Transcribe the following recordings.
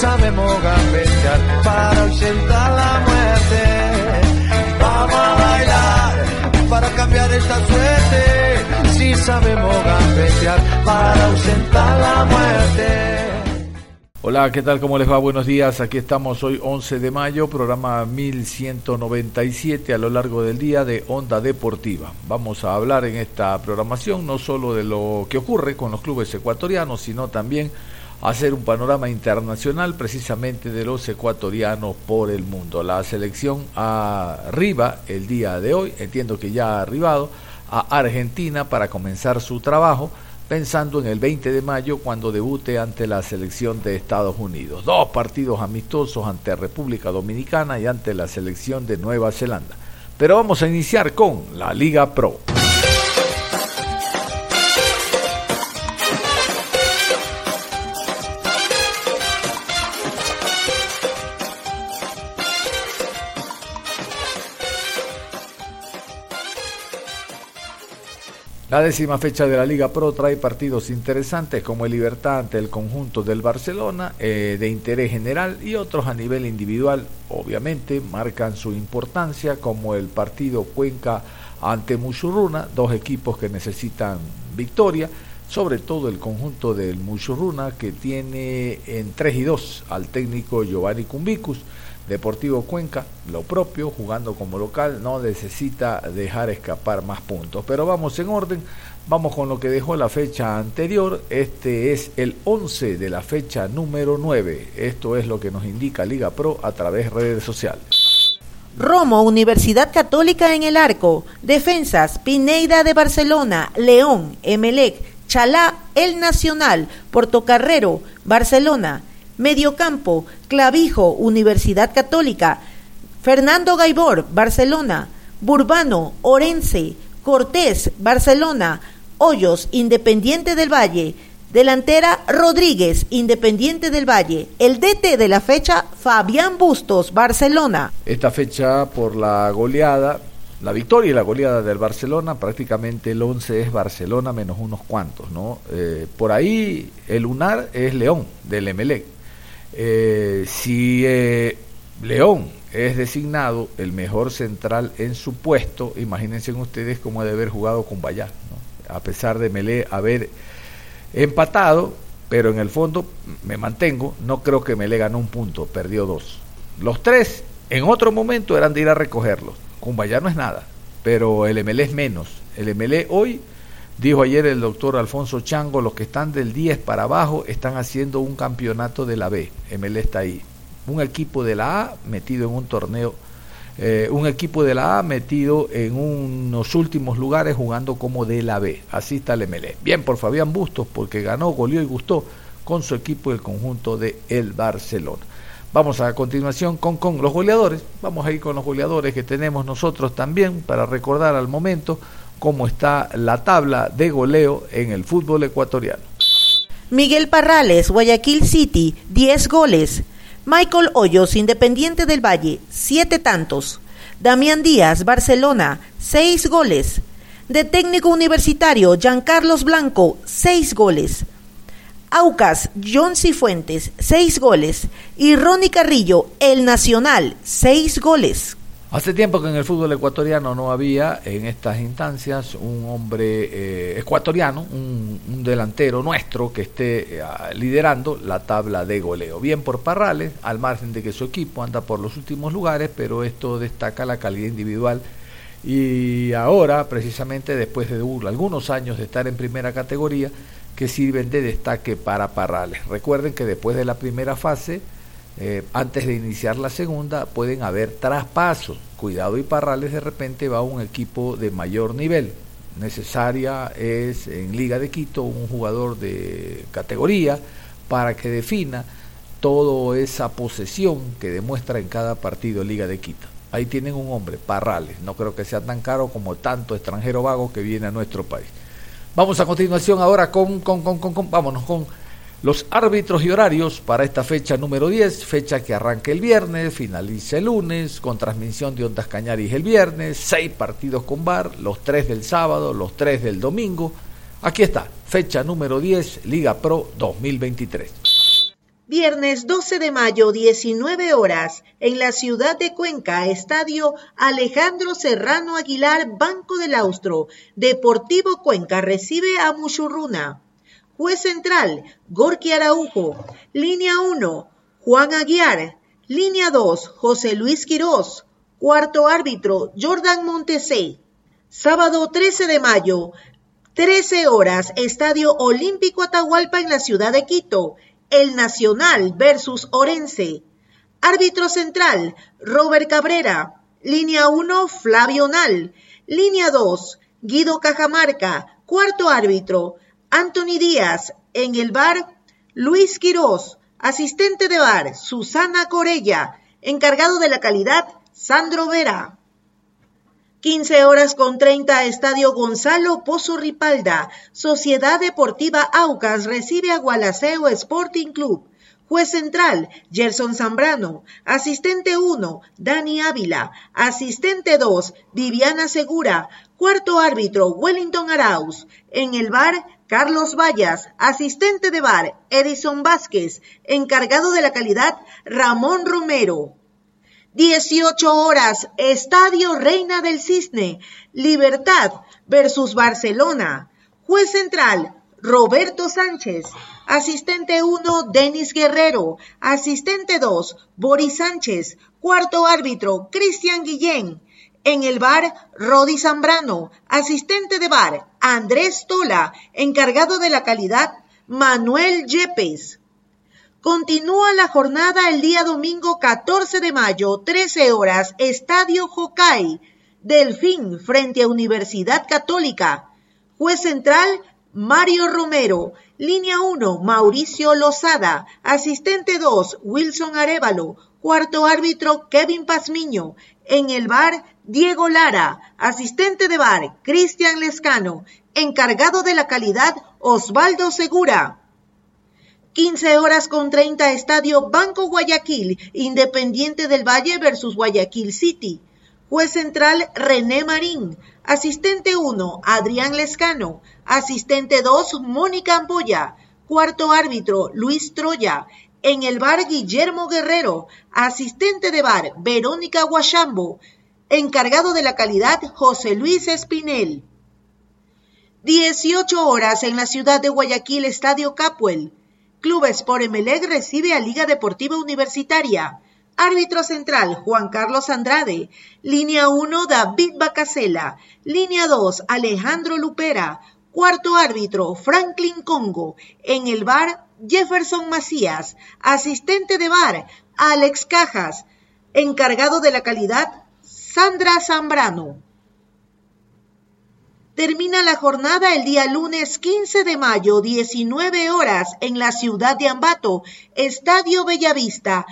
Sabemos gambetear para ausentar la muerte. Vamos a bailar para cambiar esta suerte. Si sabemos gambetear para ausentar la muerte. Hola, ¿qué tal? ¿Cómo les va? Buenos días. Aquí estamos hoy 11 de mayo, programa 1197 a lo largo del día de Onda Deportiva. Vamos a hablar en esta programación no solo de lo que ocurre con los clubes ecuatorianos, sino también hacer un panorama internacional precisamente de los ecuatorianos por el mundo. La selección arriba el día de hoy, entiendo que ya ha arribado a Argentina para comenzar su trabajo, pensando en el 20 de mayo cuando debute ante la selección de Estados Unidos. Dos partidos amistosos ante República Dominicana y ante la selección de Nueva Zelanda. Pero vamos a iniciar con la Liga Pro. La décima fecha de la Liga Pro trae partidos interesantes como el Libertad ante el conjunto del Barcelona, eh, de interés general y otros a nivel individual, obviamente, marcan su importancia como el partido Cuenca ante Muchurruna, dos equipos que necesitan victoria, sobre todo el conjunto del Muchurruna que tiene en 3 y 2 al técnico Giovanni Cumbicus Deportivo Cuenca, lo propio, jugando como local, no necesita dejar escapar más puntos. Pero vamos en orden, vamos con lo que dejó la fecha anterior. Este es el 11 de la fecha número 9. Esto es lo que nos indica Liga Pro a través de redes sociales. Romo, Universidad Católica en el Arco. Defensas, Pineida de Barcelona, León, Emelec, Chalá, El Nacional, Portocarrero, Barcelona. Mediocampo, Clavijo, Universidad Católica, Fernando Gaibor, Barcelona, Burbano, Orense, Cortés, Barcelona, Hoyos, Independiente del Valle, delantera Rodríguez, Independiente del Valle, el DT de la fecha Fabián Bustos, Barcelona. Esta fecha por la goleada, la victoria y la goleada del Barcelona, prácticamente el 11 es Barcelona menos unos cuantos, ¿no? Eh, por ahí el lunar es León, del Emelec eh, si eh, León es designado el mejor central en su puesto, imagínense ustedes cómo de haber jugado con Bayá, a pesar de Melé haber empatado, pero en el fondo me mantengo, no creo que Melé ganó un punto, perdió dos. Los tres en otro momento eran de ir a recogerlos. Cumbayá no es nada, pero el MLE es menos. El MLE hoy Dijo ayer el doctor Alfonso Chango, los que están del 10 para abajo están haciendo un campeonato de la B. ML está ahí. Un equipo de la A metido en un torneo, eh, un equipo de la A metido en unos últimos lugares jugando como de la B. Así está el ML. Bien por Fabián Bustos porque ganó, goleó y gustó con su equipo el conjunto de el Barcelona. Vamos a continuación con, con los goleadores. Vamos a ir con los goleadores que tenemos nosotros también para recordar al momento cómo está la tabla de goleo en el fútbol ecuatoriano. Miguel Parrales, Guayaquil City, 10 goles. Michael Hoyos, Independiente del Valle, 7 tantos. Damián Díaz, Barcelona, 6 goles. De técnico universitario, Giancarlos Blanco, 6 goles. Aucas, John Cifuentes, 6 goles. Y Ronnie Carrillo, El Nacional, 6 goles. Hace tiempo que en el fútbol ecuatoriano no había en estas instancias un hombre eh, ecuatoriano, un, delantero nuestro que esté eh, liderando la tabla de goleo. Bien por Parrales, al margen de que su equipo anda por los últimos lugares, pero esto destaca la calidad individual. Y ahora, precisamente después de algunos años de estar en primera categoría, que sirven de destaque para Parrales. Recuerden que después de la primera fase, eh, antes de iniciar la segunda, pueden haber traspasos. Cuidado y Parrales de repente va a un equipo de mayor nivel. Necesaria es en Liga de Quito un jugador de categoría para que defina toda esa posesión que demuestra en cada partido Liga de Quito. Ahí tienen un hombre, Parrales. No creo que sea tan caro como tanto extranjero vago que viene a nuestro país. Vamos a continuación ahora con, con, con, con, vámonos con los árbitros y horarios para esta fecha número 10, fecha que arranca el viernes, finaliza el lunes, con transmisión de Ondas Cañaris el viernes, seis partidos con bar, los tres del sábado, los tres del domingo. Aquí está, fecha número 10, Liga Pro 2023. Viernes 12 de mayo, 19 horas, en la ciudad de Cuenca, Estadio Alejandro Serrano Aguilar, Banco del Austro. Deportivo Cuenca recibe a Muchurruna. Juez central, Gorky Araujo. Línea 1, Juan Aguiar. Línea 2, José Luis Quirós. Cuarto árbitro, Jordan Montesé. Sábado 13 de mayo, 13 horas, Estadio Olímpico Atahualpa en la ciudad de Quito. El Nacional versus Orense. Árbitro central, Robert Cabrera. Línea 1, Flavio Nal. Línea 2, Guido Cajamarca. Cuarto árbitro, Anthony Díaz. En el bar, Luis Quirós. Asistente de bar, Susana Corella. Encargado de la calidad, Sandro Vera. 15 horas con 30, Estadio Gonzalo Pozo Ripalda. Sociedad Deportiva Aucas recibe a Gualaceo Sporting Club. Juez central, Gerson Zambrano. Asistente 1, Dani Ávila. Asistente 2, Viviana Segura. Cuarto árbitro, Wellington Arauz. En el bar, Carlos Vallas. Asistente de bar, Edison Vázquez. Encargado de la calidad, Ramón Romero. 18 horas, Estadio Reina del Cisne, Libertad versus Barcelona. Juez central, Roberto Sánchez. Asistente 1, Denis Guerrero. Asistente 2, Boris Sánchez. Cuarto árbitro, Cristian Guillén. En el bar, Rodi Zambrano. Asistente de bar, Andrés Tola. Encargado de la calidad, Manuel Yepes. Continúa la jornada el día domingo 14 de mayo, 13 horas, Estadio Hokai, Delfín frente a Universidad Católica. Juez central, Mario Romero. Línea 1, Mauricio Lozada. Asistente 2, Wilson Arevalo. Cuarto árbitro, Kevin Pazmiño. En el bar, Diego Lara. Asistente de bar, Cristian Lescano. Encargado de la calidad, Osvaldo Segura. 15 horas con 30 Estadio Banco Guayaquil, Independiente del Valle versus Guayaquil City. Juez central René Marín. Asistente 1 Adrián Lescano. Asistente 2 Mónica Amboya. Cuarto árbitro Luis Troya. En el bar Guillermo Guerrero. Asistente de bar Verónica Guachambo. Encargado de la calidad José Luis Espinel. 18 horas en la ciudad de Guayaquil, Estadio Capuel. Club Sport Emelec recibe a Liga Deportiva Universitaria. Árbitro central, Juan Carlos Andrade. Línea 1, David Bacasela. Línea 2, Alejandro Lupera. Cuarto árbitro, Franklin Congo. En el bar, Jefferson Macías. Asistente de bar, Alex Cajas. Encargado de la calidad, Sandra Zambrano. Termina la jornada el día lunes 15 de mayo, 19 horas, en la ciudad de Ambato, Estadio Bellavista.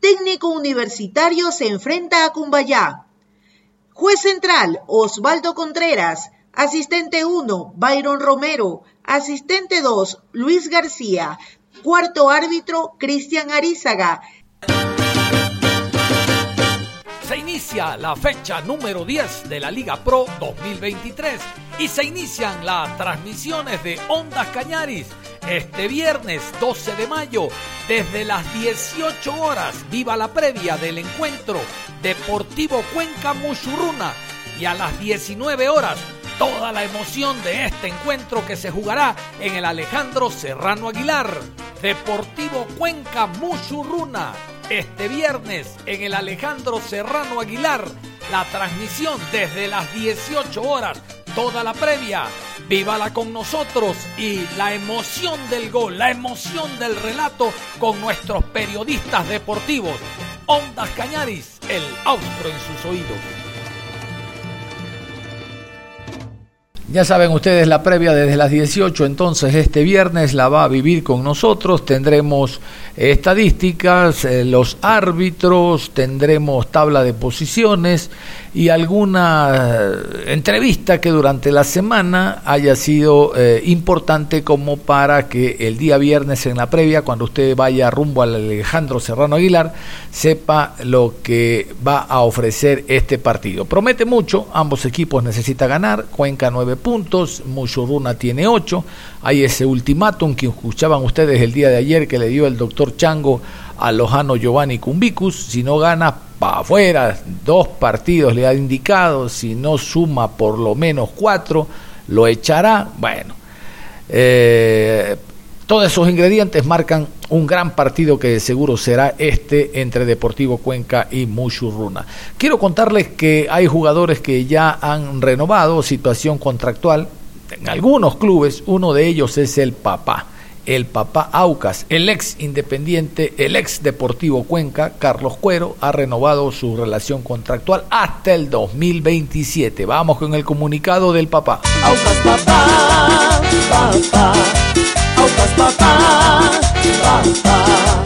Técnico universitario se enfrenta a Cumbayá. Juez central, Osvaldo Contreras. Asistente 1, Byron Romero. Asistente 2, Luis García. Cuarto árbitro, Cristian Arizaga. Se inicia la fecha número 10 de la Liga Pro 2023 y se inician las transmisiones de Ondas Cañaris este viernes 12 de mayo desde las 18 horas. Viva la previa del encuentro Deportivo Cuenca Muchurruna y a las 19 horas toda la emoción de este encuentro que se jugará en el Alejandro Serrano Aguilar. Deportivo Cuenca Muchurruna este viernes en el Alejandro Serrano Aguilar. La transmisión desde las 18 horas, toda la previa Vívala con nosotros y la emoción del gol, la emoción del relato con nuestros periodistas deportivos. Ondas Cañaris, el austro en sus oídos. Ya saben ustedes la previa desde las 18, entonces este viernes la va a vivir con nosotros. Tendremos estadísticas, eh, los árbitros, tendremos tabla de posiciones y alguna eh, entrevista que durante la semana haya sido eh, importante como para que el día viernes en la previa, cuando usted vaya rumbo al Alejandro Serrano Aguilar, sepa lo que va a ofrecer este partido. Promete mucho, ambos equipos necesitan ganar, Cuenca nueve puntos, Muchurruna tiene ocho, hay ese ultimátum que escuchaban ustedes el día de ayer que le dio el doctor Chango a Lojano Giovanni Cumbicus, si no gana para afuera, dos partidos le ha indicado, si no suma por lo menos cuatro, lo echará. Bueno, eh, todos esos ingredientes marcan un gran partido que seguro será este entre Deportivo Cuenca y Muchurruna. Quiero contarles que hay jugadores que ya han renovado situación contractual en algunos clubes, uno de ellos es el papá el papá Aucas, el ex independiente, el ex Deportivo Cuenca, Carlos Cuero, ha renovado su relación contractual hasta el 2027. Vamos con el comunicado del papá. Aucas papá, papá, Aucas papá, papá.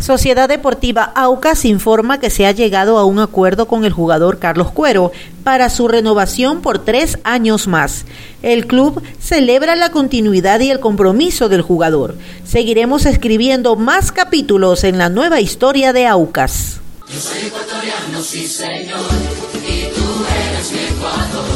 Sociedad Deportiva Aucas informa que se ha llegado a un acuerdo con el jugador Carlos Cuero para su renovación por tres años más. El club celebra la continuidad y el compromiso del jugador. Seguiremos escribiendo más capítulos en la nueva historia de Aucas. Yo soy ecuatoriano, sí señor, y tú eres mi Ecuador,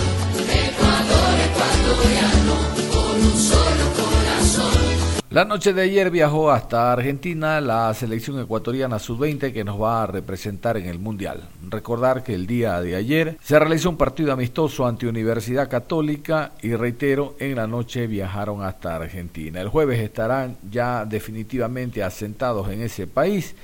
la noche de ayer viajó hasta Argentina la selección ecuatoriana sub-20 que nos va a representar en el Mundial. Recordar que el día de ayer se realizó un partido amistoso ante Universidad Católica y reitero, en la noche viajaron hasta Argentina. El jueves estarán ya definitivamente asentados en ese país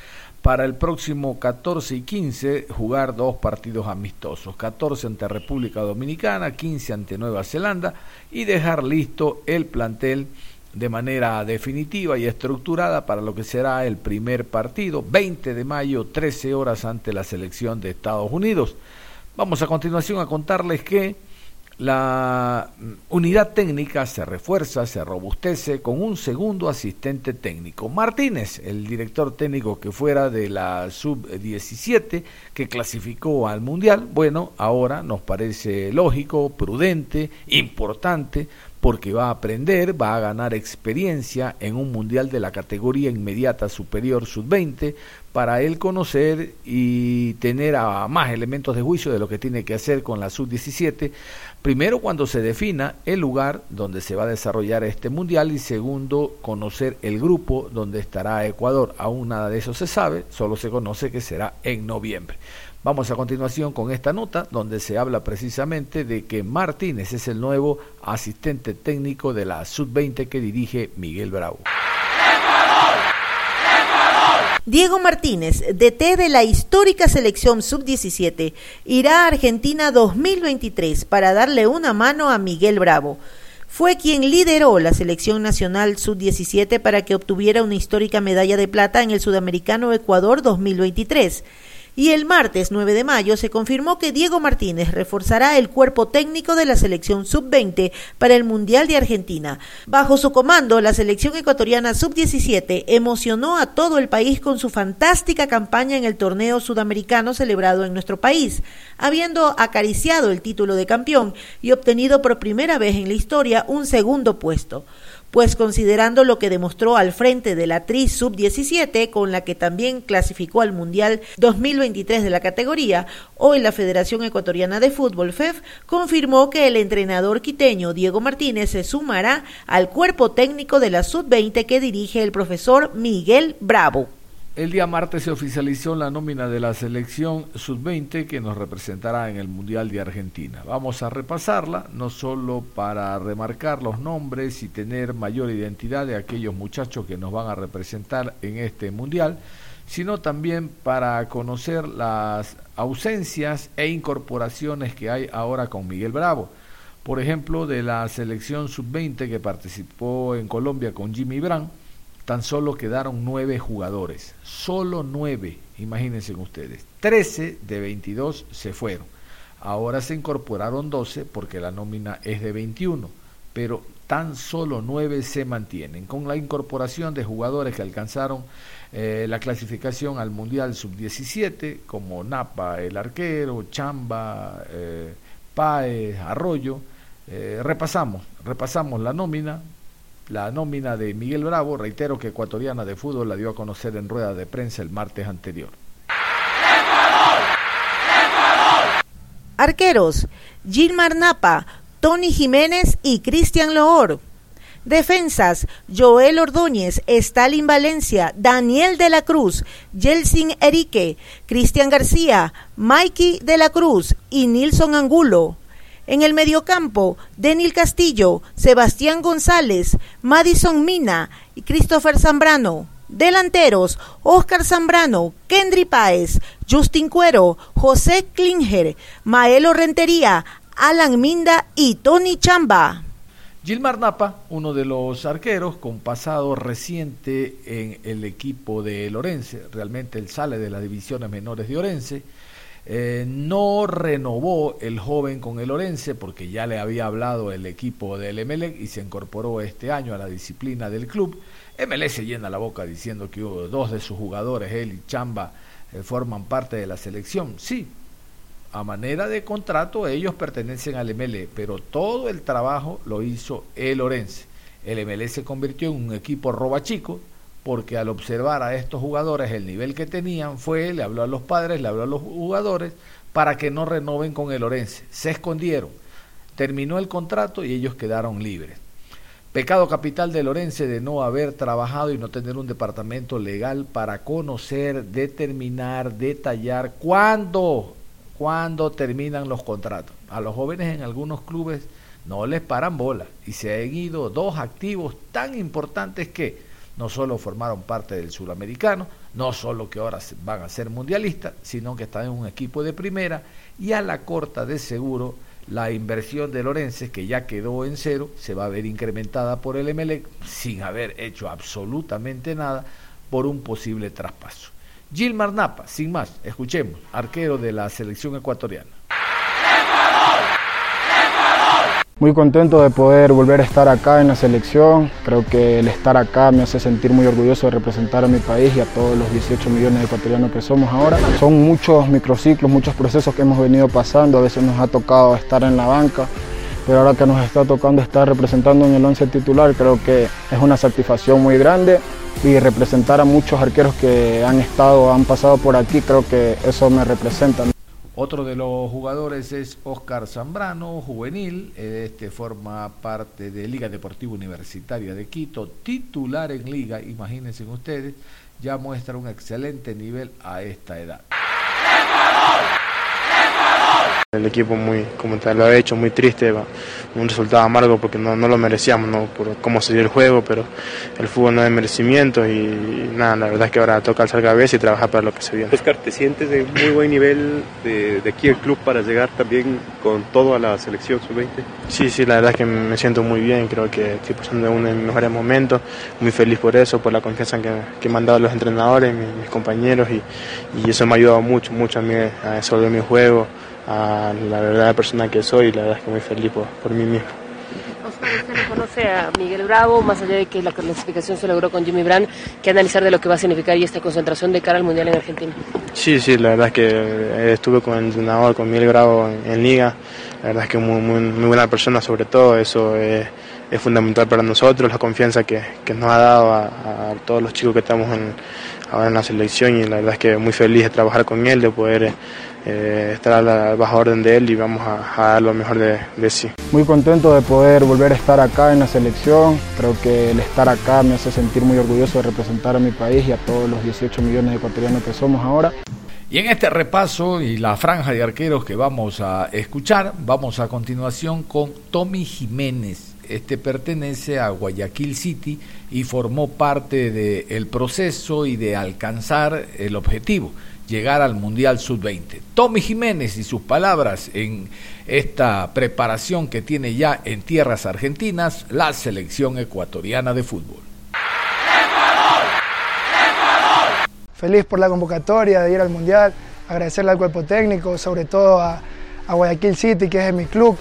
para el próximo 14 y 15 jugar dos partidos amistosos, 14 ante República Dominicana, 15 ante Nueva Zelanda y dejar listo el plantel de manera definitiva y estructurada para lo que será el primer partido, 20 de mayo, 13 horas ante la selección de Estados Unidos. Vamos a continuación a contarles que la unidad técnica se refuerza, se robustece con un segundo asistente técnico. Martínez, el director técnico que fuera de la sub-17 que clasificó al Mundial, bueno, ahora nos parece lógico, prudente, importante porque va a aprender, va a ganar experiencia en un mundial de la categoría inmediata superior sub-20 para él conocer y tener a más elementos de juicio de lo que tiene que hacer con la sub-17. Primero, cuando se defina el lugar donde se va a desarrollar este mundial y segundo, conocer el grupo donde estará Ecuador. Aún nada de eso se sabe, solo se conoce que será en noviembre. Vamos a continuación con esta nota donde se habla precisamente de que Martínez es el nuevo asistente técnico de la Sub-20 que dirige Miguel Bravo. Diego Martínez, DT de la histórica selección sub-17, irá a Argentina 2023 para darle una mano a Miguel Bravo. Fue quien lideró la selección nacional sub-17 para que obtuviera una histórica medalla de plata en el Sudamericano Ecuador 2023 y el martes 9 de mayo se confirmó que Diego Martínez reforzará el cuerpo técnico de la selección sub-20 para el Mundial de Argentina. Bajo su comando, la selección ecuatoriana sub-17 emocionó a todo el país con su fantástica campaña en el torneo sudamericano celebrado en nuestro país, habiendo acariciado el título de campeón y obtenido por primera vez en la historia un segundo puesto pues considerando lo que demostró al frente de la TRI Sub-17, con la que también clasificó al Mundial 2023 de la categoría, hoy la Federación Ecuatoriana de Fútbol, FEF, confirmó que el entrenador quiteño Diego Martínez se sumará al cuerpo técnico de la Sub-20 que dirige el profesor Miguel Bravo. El día martes se oficializó la nómina de la selección sub-20 que nos representará en el Mundial de Argentina. Vamos a repasarla, no solo para remarcar los nombres y tener mayor identidad de aquellos muchachos que nos van a representar en este Mundial, sino también para conocer las ausencias e incorporaciones que hay ahora con Miguel Bravo Por ejemplo, de la selección sub-20 que participó en Colombia con Jimmy Brand, tan solo quedaron nueve jugadores. Solo nueve, imagínense ustedes. Trece de 22 se fueron. Ahora se incorporaron 12 porque la nómina es de 21, pero tan solo nueve se mantienen. Con la incorporación de jugadores que alcanzaron eh, la clasificación al Mundial Sub-17, como Napa, el arquero, Chamba, eh, Paez, Arroyo, eh, repasamos, repasamos la nómina, la nómina de Miguel Bravo, reitero que Ecuatoriana de Fútbol la dio a conocer en rueda de prensa el martes anterior. Arqueros, Gilmar Napa, Tony Jiménez y Cristian Loor. Defensas, Joel Ordóñez, Stalin Valencia, Daniel de la Cruz, Yelsin Erique, Cristian García, Mikey de la Cruz y Nilson Angulo. En el mediocampo, Denil Castillo, Sebastián González, Madison Mina y Christopher Zambrano. Delanteros, Oscar Zambrano, Kendry Páez, Justin Cuero, José Klinger, Maelo Rentería, Alan Minda y Tony Chamba. Gilmar Napa, uno de los arqueros con pasado reciente en el equipo de Lorense, realmente él sale de las divisiones menores de Orense, eh, no renovó el joven con el Orense porque ya le había hablado el equipo del Emelec y se incorporó este año a la disciplina del club. Emelec se llena la boca diciendo que dos de sus jugadores, él y Chamba, eh, forman parte de la selección. Sí, a manera de contrato ellos pertenecen al MLE, pero todo el trabajo lo hizo el Orense. El MLE se convirtió en un equipo roba chico, porque al observar a estos jugadores el nivel que tenían fue, le habló a los padres, le habló a los jugadores para que no renoven con el Orense. Se escondieron, terminó el contrato y ellos quedaron libres. Pecado capital de Lorense de no haber trabajado y no tener un departamento legal para conocer, determinar, detallar cuándo, cuándo terminan los contratos. A los jóvenes en algunos clubes no les paran bola y se han ido dos activos tan importantes que no solo formaron parte del suramericano, no solo que ahora van a ser mundialistas, sino que están en un equipo de primera y a la corta de seguro la inversión de Lorense, que ya quedó en cero, se va a ver incrementada por el Emelec sin haber hecho absolutamente nada por un posible traspaso. Gilmar Napa, sin más, escuchemos, arquero de la selección ecuatoriana. Muy contento de poder volver a estar acá en la selección. Creo que el estar acá me hace sentir muy orgulloso de representar a mi país y a todos los 18 millones de ecuatorianos que somos ahora. Son muchos microciclos, muchos procesos que hemos venido pasando. A veces nos ha tocado estar en la banca, pero ahora que nos está tocando estar representando en el 11 titular, creo que es una satisfacción muy grande y representar a muchos arqueros que han estado, han pasado por aquí, creo que eso me representa. Otro de los jugadores es Oscar Zambrano, juvenil, este forma parte de Liga Deportiva Universitaria de Quito, titular en liga, imagínense ustedes, ya muestra un excelente nivel a esta edad. El equipo muy, como te lo ha hecho, muy triste, un resultado amargo porque no, no, lo merecíamos, ¿no? por cómo se dio el juego, pero el fútbol no es merecimiento y, nada, la verdad es que ahora toca alzar cabeza y trabajar para lo que se viene. Oscar, ¿te sientes de muy buen nivel de, de aquí el club para llegar también con todo a la selección sub-20? Sí, sí, la verdad es que me siento muy bien, creo que estoy pasando uno de mis mejores momentos, muy feliz por eso, por la confianza que, que me han dado los entrenadores, mis, mis compañeros y, y, eso me ha ayudado mucho, mucho a mí a resolver mi juego a la verdadera persona que soy y la verdad es que muy feliz por, por mí mismo. Oscar, usted no conoce a Miguel Bravo, más allá de que la clasificación se logró con Jimmy Brand, ¿qué analizar de lo que va a significar y esta concentración de cara al Mundial en Argentina? Sí, sí, la verdad es que estuve con el entrenador, con Miguel Bravo en, en Liga, la verdad es que muy, muy, muy buena persona sobre todo, eso es, es fundamental para nosotros, la confianza que, que nos ha dado a, a, todos los chicos que estamos en, ahora en la selección y la verdad es que muy feliz de trabajar con él, de poder eh, estar a la baja orden de él y vamos a, a dar lo mejor de, de, sí. Muy contento de poder volver a estar acá en la selección, creo que el estar acá me hace sentir muy orgulloso de representar a mi país y a todos los 18 millones de ecuatorianos que somos ahora. Y en este repaso y la franja de arqueros que vamos a escuchar, vamos a continuación con Tommy Jiménez. Este pertenece a Guayaquil City y formó parte del proceso y de alcanzar el objetivo llegar al Mundial Sub-20. Tommy Jiménez y sus palabras en esta preparación que tiene ya en tierras argentinas la selección ecuatoriana de fútbol. Feliz por la convocatoria de ir al Mundial, agradecerle al cuerpo técnico, sobre todo a, a Guayaquil City, que es mi club,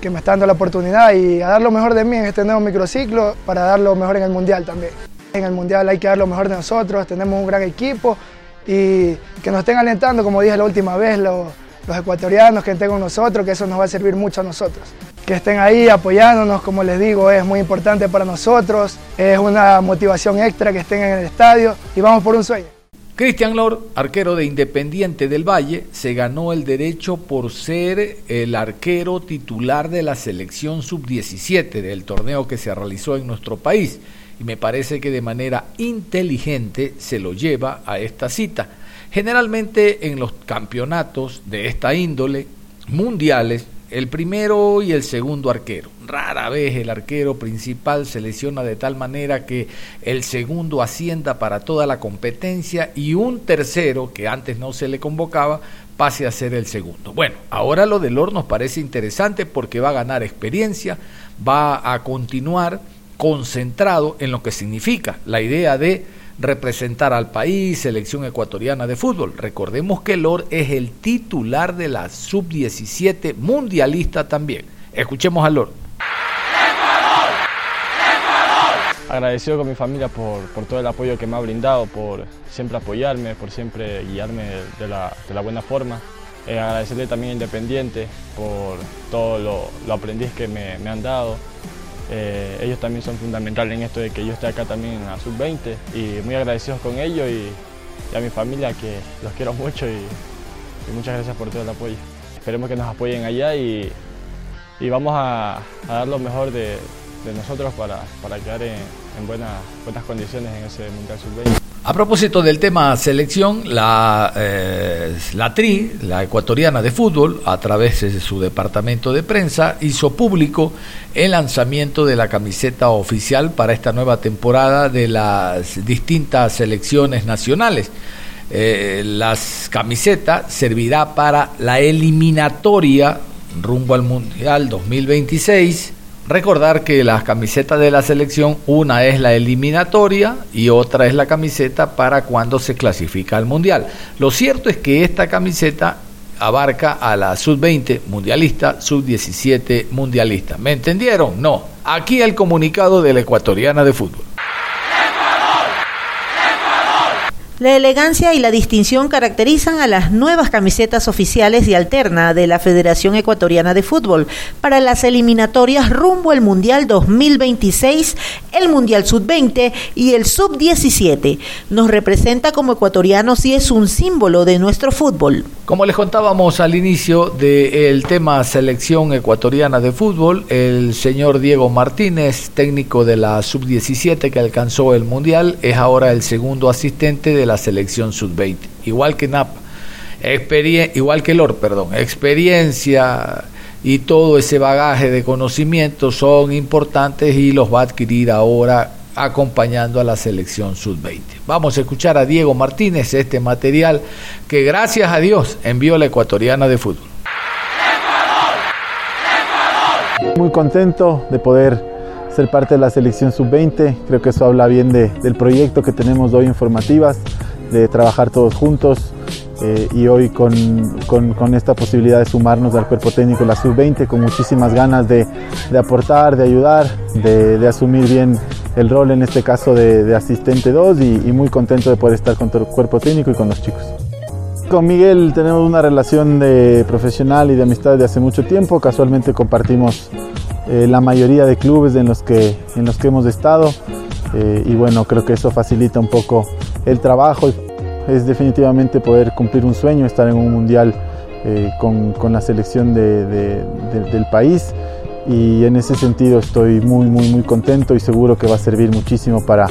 que me está dando la oportunidad y a dar lo mejor de mí en este nuevo microciclo para dar lo mejor en el Mundial también. En el Mundial hay que dar lo mejor de nosotros, tenemos un gran equipo y que nos estén alentando, como dije la última vez, los, ecuatorianos que estén con nosotros, que eso nos va a servir mucho a nosotros. Que estén ahí apoyándonos, como les digo, es muy importante para nosotros, es una motivación extra que estén en el estadio y vamos por un sueño. Cristian Lord, arquero de Independiente del Valle, se ganó el derecho por ser el arquero titular de la selección sub-17 del torneo que se realizó en nuestro país y me parece que de manera inteligente se lo lleva a esta cita. Generalmente en los campeonatos de esta índole mundiales, el primero y el segundo arquero. Rara vez el arquero principal se lesiona de tal manera que el segundo ascienda para toda la competencia y un tercero, que antes no se le convocaba, pase a ser el segundo. Bueno, ahora lo del Lor nos parece interesante porque va a ganar experiencia, va a continuar concentrado en lo que significa la idea de representar al país, selección ecuatoriana de fútbol. Recordemos que Lor es el titular de la sub-17 mundialista también. Escuchemos a Lor. Agradecido con mi familia por, por, todo el apoyo que me ha brindado, por siempre apoyarme, por siempre guiarme de la, de la buena forma. Eh, agradecerle también a Independiente por todo lo, lo aprendiz que me, me han dado, eh, ellos también son fundamentales en esto de que yo esté acá también en la sub-20 y muy agradecidos con ellos y, a mi familia que los quiero mucho y, muchas gracias por todo el apoyo. Esperemos que nos apoyen allá y, vamos a, dar lo mejor de, nosotros para, quedar en, buenas condiciones en ese Mundial Sub-20. A propósito del tema selección, la, eh, la TRI, la ecuatoriana de fútbol, a través de su departamento de prensa, hizo público el lanzamiento de la camiseta oficial para esta nueva temporada de las distintas selecciones nacionales. Eh, las camisetas servirá para la eliminatoria rumbo al Mundial 2026 Recordar que las camisetas de la selección, una es la eliminatoria y otra es la camiseta para cuando se clasifica al mundial. Lo cierto es que esta camiseta abarca a la sub-20 mundialista, sub-17 mundialista. ¿Me entendieron? No. Aquí el comunicado de la ecuatoriana de fútbol. La elegancia y la distinción caracterizan a las nuevas camisetas oficiales y alterna de la Federación Ecuatoriana de Fútbol para las eliminatorias rumbo al Mundial 2026, el Mundial Sub-20 y el Sub-17. Nos representa como ecuatorianos y es un símbolo de nuestro fútbol. Como les contábamos al inicio del tema selección ecuatoriana de fútbol, el señor Diego Martínez, técnico de la Sub-17 que alcanzó el Mundial, es ahora el segundo asistente de la selección sub-20, igual que Napa, igual que Lor, perdón, experiencia y todo ese bagaje de conocimientos son importantes y los va a adquirir ahora acompañando a la selección sub-20. Vamos a escuchar a Diego Martínez este material que gracias a Dios envió la ecuatoriana de fútbol. Muy contento de poder ser parte de la selección sub-20, creo que eso habla bien del proyecto que tenemos hoy en formativas de trabajar todos juntos eh, y hoy con, con, esta posibilidad de sumarnos al cuerpo técnico de la sub-20 con muchísimas ganas de, de aportar, de ayudar, de, de, asumir bien el rol en este caso de, asistente 2 y, y, muy contento de poder estar con todo el cuerpo técnico y con los chicos. Con Miguel tenemos una relación de profesional y de amistad de hace mucho tiempo, casualmente compartimos eh, la mayoría de clubes en los que, en los que hemos estado eh, y bueno, creo que eso facilita un poco el trabajo. Es definitivamente poder cumplir un sueño, estar en un mundial eh, con, con, la selección de, del país y en ese sentido estoy muy, muy, muy contento y seguro que va a servir muchísimo para,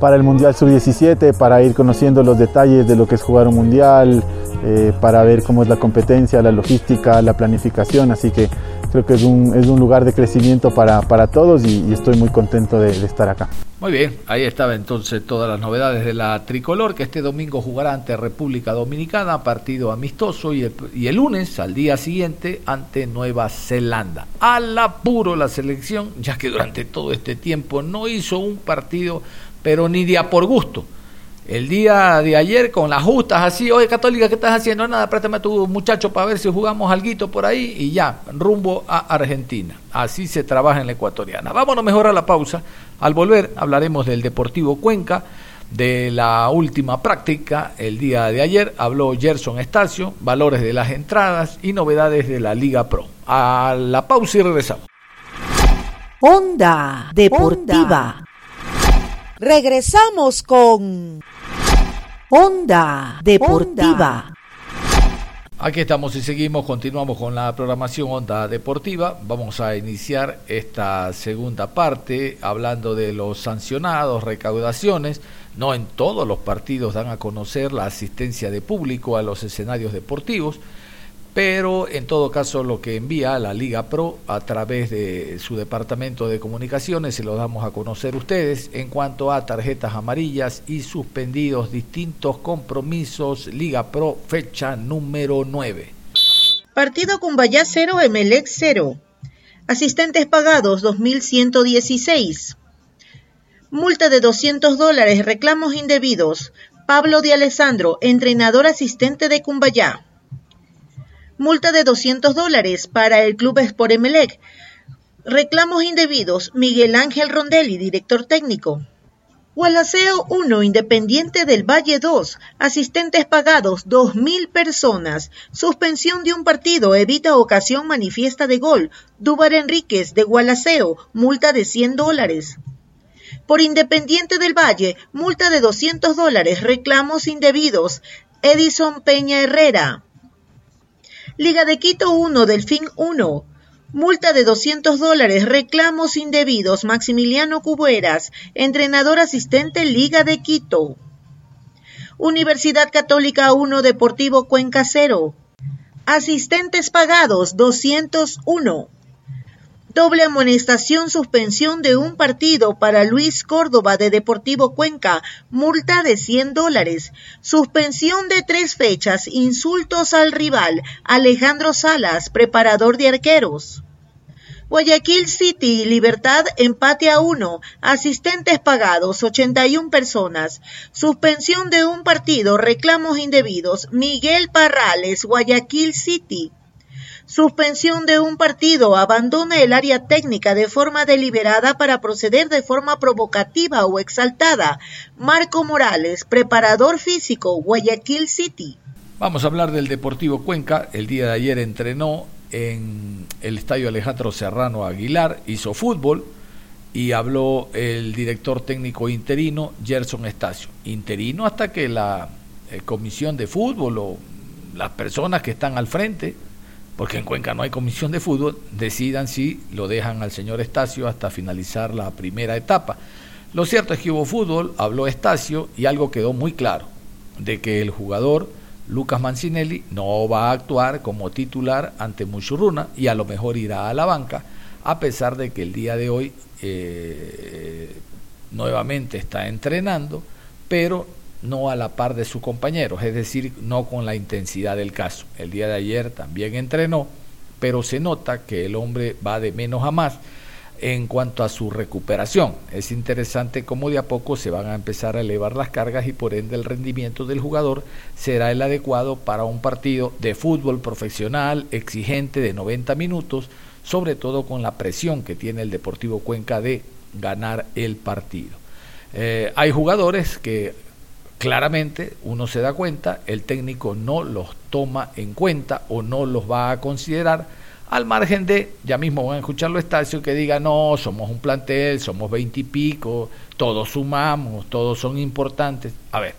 para el Mundial Sub-17, para ir conociendo los detalles de lo que es jugar un Mundial, eh, para ver cómo es la competencia, la logística, la planificación, así que creo que es un, es un lugar de crecimiento para, para todos y, estoy muy contento de, de estar acá. Muy bien, ahí estaba entonces todas las novedades de la tricolor que este domingo jugará ante República Dominicana, partido amistoso y el, y el lunes al día siguiente ante Nueva Zelanda. Al apuro la selección, ya que durante todo este tiempo no hizo un partido, pero ni día por gusto el día de ayer con las justas así, oye Católica, ¿qué estás haciendo? Nada, préstame a tu muchacho para ver si jugamos algo por ahí y ya, rumbo a Argentina. Así se trabaja en la ecuatoriana. Vámonos mejor a la pausa. Al volver hablaremos del Deportivo Cuenca, de la última práctica el día de ayer. Habló Gerson Estacio, valores de las entradas y novedades de la Liga Pro. A la pausa y regresamos. Onda Deportiva. Regresamos con Onda Deportiva. Aquí estamos y seguimos, continuamos con la programación Onda Deportiva. Vamos a iniciar esta segunda parte hablando de los sancionados, recaudaciones. No en todos los partidos dan a conocer la asistencia de público a los escenarios deportivos pero en todo caso lo que envía la Liga Pro a través de su departamento de comunicaciones se lo damos a conocer ustedes en cuanto a tarjetas amarillas y suspendidos distintos compromisos Liga Pro fecha número 9. Partido Cumbayá 0, Emelec 0. Asistentes pagados 2116. Multa de 200 dólares, reclamos indebidos. Pablo de Alessandro, entrenador asistente de Cumbayá. Multa de 200 dólares para el Club Sport Emelec. Reclamos indebidos. Miguel Ángel Rondelli, director técnico. Gualaceo 1, Independiente del Valle 2. Asistentes pagados, 2.000 personas. Suspensión de un partido, evita ocasión manifiesta de gol. Dubar Enríquez, de Gualaceo, multa de 100 dólares. Por Independiente del Valle, multa de 200 dólares, reclamos indebidos. Edison Peña Herrera. Liga de Quito 1, Delfín 1. Multa de 200 dólares, reclamos indebidos, Maximiliano Cubueras, entrenador asistente Liga de Quito. Universidad Católica 1, Deportivo Cuenca 0. Asistentes pagados 201. Doble amonestación, suspensión de un partido para Luis Córdoba de Deportivo Cuenca, multa de 100 dólares. Suspensión de tres fechas, insultos al rival, Alejandro Salas, preparador de arqueros. Guayaquil City, Libertad, empate a uno. Asistentes pagados, 81 personas. Suspensión de un partido, reclamos indebidos. Miguel Parrales, Guayaquil City. Suspensión de un partido. Abandona el área técnica de forma deliberada para proceder de forma provocativa o exaltada. Marco Morales, preparador físico, Guayaquil City. Vamos a hablar del Deportivo Cuenca. El día de ayer entrenó en el Estadio Alejandro Serrano Aguilar, hizo fútbol y habló el director técnico interino, Gerson Estacio. Interino hasta que la eh, comisión de fútbol o las personas que están al frente porque en Cuenca no hay comisión de fútbol, decidan si lo dejan al señor Estacio hasta finalizar la primera etapa. Lo cierto es que hubo fútbol, habló Estacio y algo quedó muy claro, de que el jugador Lucas Mancinelli no va a actuar como titular ante Muchurruna y a lo mejor irá a la banca, a pesar de que el día de hoy eh, nuevamente está entrenando, pero no a la par de sus compañeros, es decir, no con la intensidad del caso. El día de ayer también entrenó, pero se nota que el hombre va de menos a más en cuanto a su recuperación. Es interesante cómo de a poco se van a empezar a elevar las cargas y por ende el rendimiento del jugador será el adecuado para un partido de fútbol profesional exigente de 90 minutos, sobre todo con la presión que tiene el Deportivo Cuenca de ganar el partido. Eh, hay jugadores que claramente uno se da cuenta, el técnico no los toma en cuenta o no los va a considerar, al margen de, ya mismo van a escucharlo Estacio, que diga, no, somos un plantel, somos veintipico, todos sumamos, todos son importantes. A ver,